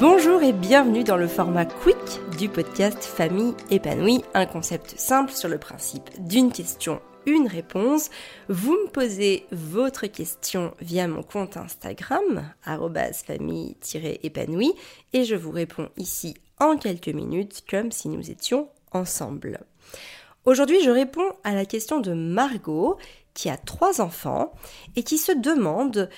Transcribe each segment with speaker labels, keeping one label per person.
Speaker 1: Bonjour et bienvenue dans le format quick du podcast Famille épanouie, un concept simple sur le principe d'une question, une réponse. Vous me posez votre question via mon compte Instagram, famille-épanouie, et je vous réponds ici en quelques minutes comme si nous étions ensemble. Aujourd'hui, je réponds à la question de Margot qui a trois enfants et qui se demande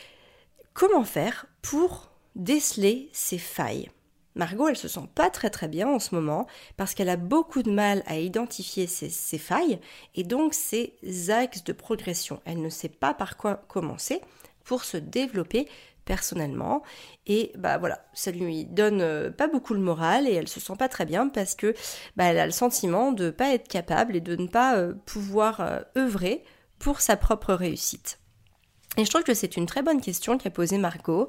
Speaker 1: comment faire pour déceler ses failles. Margot, elle se sent pas très très bien en ce moment parce qu'elle a beaucoup de mal à identifier ses, ses, failles et donc ses axes de progression. Elle ne sait pas par quoi commencer pour se développer personnellement et bah voilà ça lui donne euh, pas beaucoup le moral et elle se sent pas très bien parce que bah, elle a le sentiment de pas être capable et de ne pas euh, pouvoir euh, œuvrer pour sa propre réussite. Et je trouve que c'est une très bonne question qu'a posée Margot,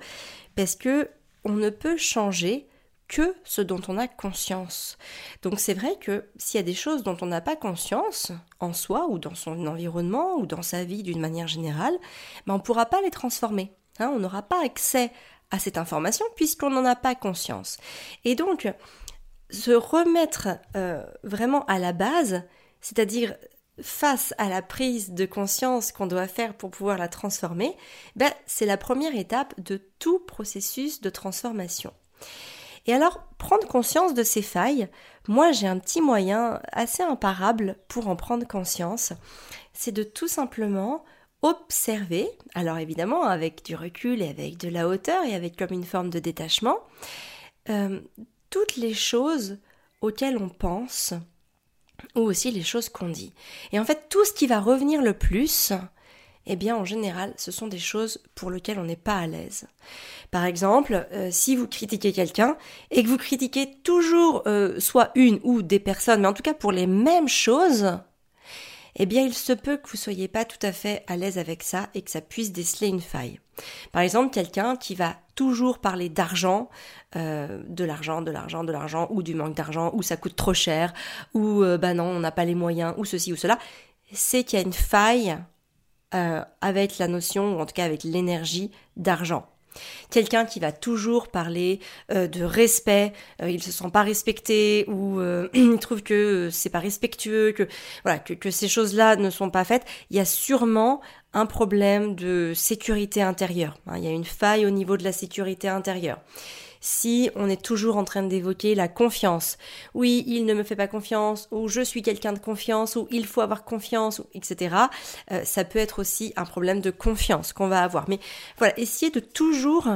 Speaker 1: parce que on ne peut changer que ce dont on a conscience. Donc c'est vrai que s'il y a des choses dont on n'a pas conscience en soi ou dans son environnement ou dans sa vie d'une manière générale, ben on ne pourra pas les transformer. Hein. on n'aura pas accès à cette information puisqu'on n'en a pas conscience. Et donc se remettre euh, vraiment à la base, c'est-à-dire face à la prise de conscience qu'on doit faire pour pouvoir la transformer, ben, c'est la première étape de tout processus de transformation. Et alors, prendre conscience de ces failles, moi j'ai un petit moyen assez imparable pour en prendre conscience, c'est de tout simplement observer, alors évidemment avec du recul et avec de la hauteur et avec comme une forme de détachement, euh, toutes les choses auxquelles on pense, ou aussi les choses qu'on dit. Et en fait, tout ce qui va revenir le plus, eh bien, en général, ce sont des choses pour lesquelles on n'est pas à l'aise. Par exemple, euh, si vous critiquez quelqu'un et que vous critiquez toujours euh, soit une ou des personnes, mais en tout cas pour les mêmes choses, eh bien il se peut que vous soyez pas tout à fait à l'aise avec ça et que ça puisse déceler une faille. Par exemple, quelqu'un qui va toujours parler d'argent, euh, de l'argent, de l'argent, de l'argent, ou du manque d'argent, ou ça coûte trop cher, ou euh, bah non, on n'a pas les moyens, ou ceci ou cela, c'est qu'il y a une faille euh, avec la notion, ou en tout cas avec l'énergie d'argent. Quelqu'un qui va toujours parler euh, de respect, euh, il se sent pas respecté ou euh, il trouve que c'est pas respectueux, que voilà, que, que ces choses-là ne sont pas faites, il y a sûrement un problème de sécurité intérieure. Hein. il y a une faille au niveau de la sécurité intérieure si on est toujours en train d'évoquer la confiance. Oui, il ne me fait pas confiance, ou je suis quelqu'un de confiance, ou il faut avoir confiance, etc. Euh, ça peut être aussi un problème de confiance qu'on va avoir. Mais voilà, essayez de toujours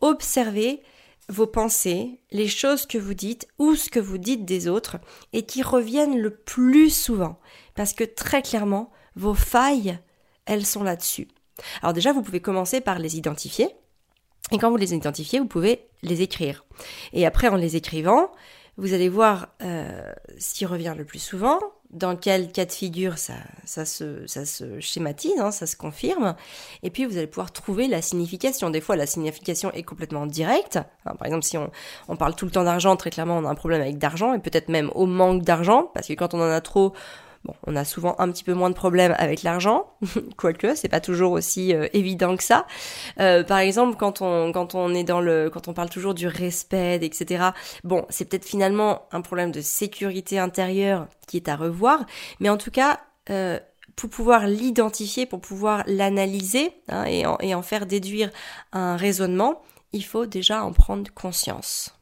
Speaker 1: observer vos pensées, les choses que vous dites ou ce que vous dites des autres et qui reviennent le plus souvent. Parce que très clairement, vos failles, elles sont là-dessus. Alors déjà, vous pouvez commencer par les identifier. Et quand vous les identifiez, vous pouvez les écrire. Et après, en les écrivant, vous allez voir euh, ce qui revient le plus souvent, dans quel cas de figure ça, se, schématise, hein, ça se confirme, et puis vous allez pouvoir trouver la signification. Des fois, la signification est complètement directe. par exemple, si on parle tout le temps d'argent, très clairement, on a un problème avec d'argent, et peut-être même au manque d'argent, parce que quand on en a trop, Bon, on a souvent un petit peu moins de problèmes avec l'argent, quoique c'est pas toujours aussi euh, évident que ça. Euh, par exemple, quand on quand on est dans le quand on parle toujours du respect, etc. Bon, c'est peut-être finalement un problème de sécurité intérieure qui est à revoir, mais en tout cas. Euh, pour pouvoir l'identifier, pour pouvoir l'analyser hein, et, et en faire déduire un raisonnement, il faut déjà en prendre conscience.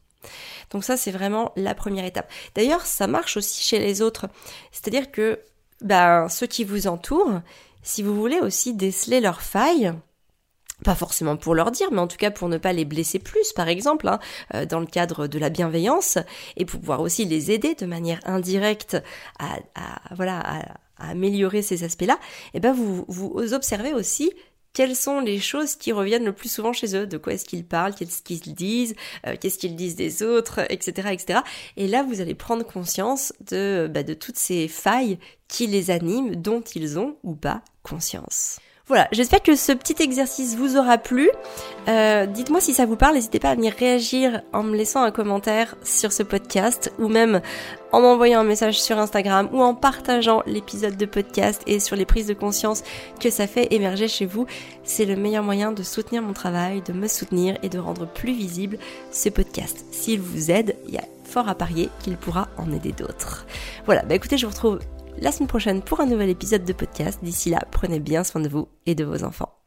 Speaker 1: Donc ça, c'est vraiment la première étape. D'ailleurs, ça marche aussi chez les autres. C'est-à-dire que ben, ceux qui vous entourent, si vous voulez aussi déceler leurs failles, pas forcément pour leur dire, mais en tout cas pour ne pas les blesser plus, par exemple, hein, euh, dans le cadre de la bienveillance, et pour pouvoir aussi les aider de manière indirecte à, voilà améliorer ces aspects-là, eh ben vous observez aussi quelles sont les choses qui reviennent le plus souvent chez eux, de quoi est-ce qu'ils parlent, qu'est-ce qu'ils disent, euh, qu'est-ce qu'ils disent des autres, etc., etc. Et là, vous allez prendre conscience de, bah, de toutes ces failles qui les animent, dont ils ont ou pas conscience. Voilà, j'espère que ce petit exercice vous aura plu. Euh, dites-moi si ça vous parle, n'hésitez pas à venir réagir en me laissant un commentaire sur ce podcast ou même en m'envoyant un message sur Instagram ou en partageant l'épisode de podcast et sur les prises de conscience que ça fait émerger chez vous. C'est le meilleur moyen de soutenir mon travail, de me soutenir et de rendre plus visible ce podcast. S'il vous aide, il y a fort à parier qu'il pourra en aider d'autres. Voilà, bah écoutez, je vous retrouve la semaine prochaine pour un nouvel épisode de podcast. D'ici là, prenez bien soin de vous et de vos enfants.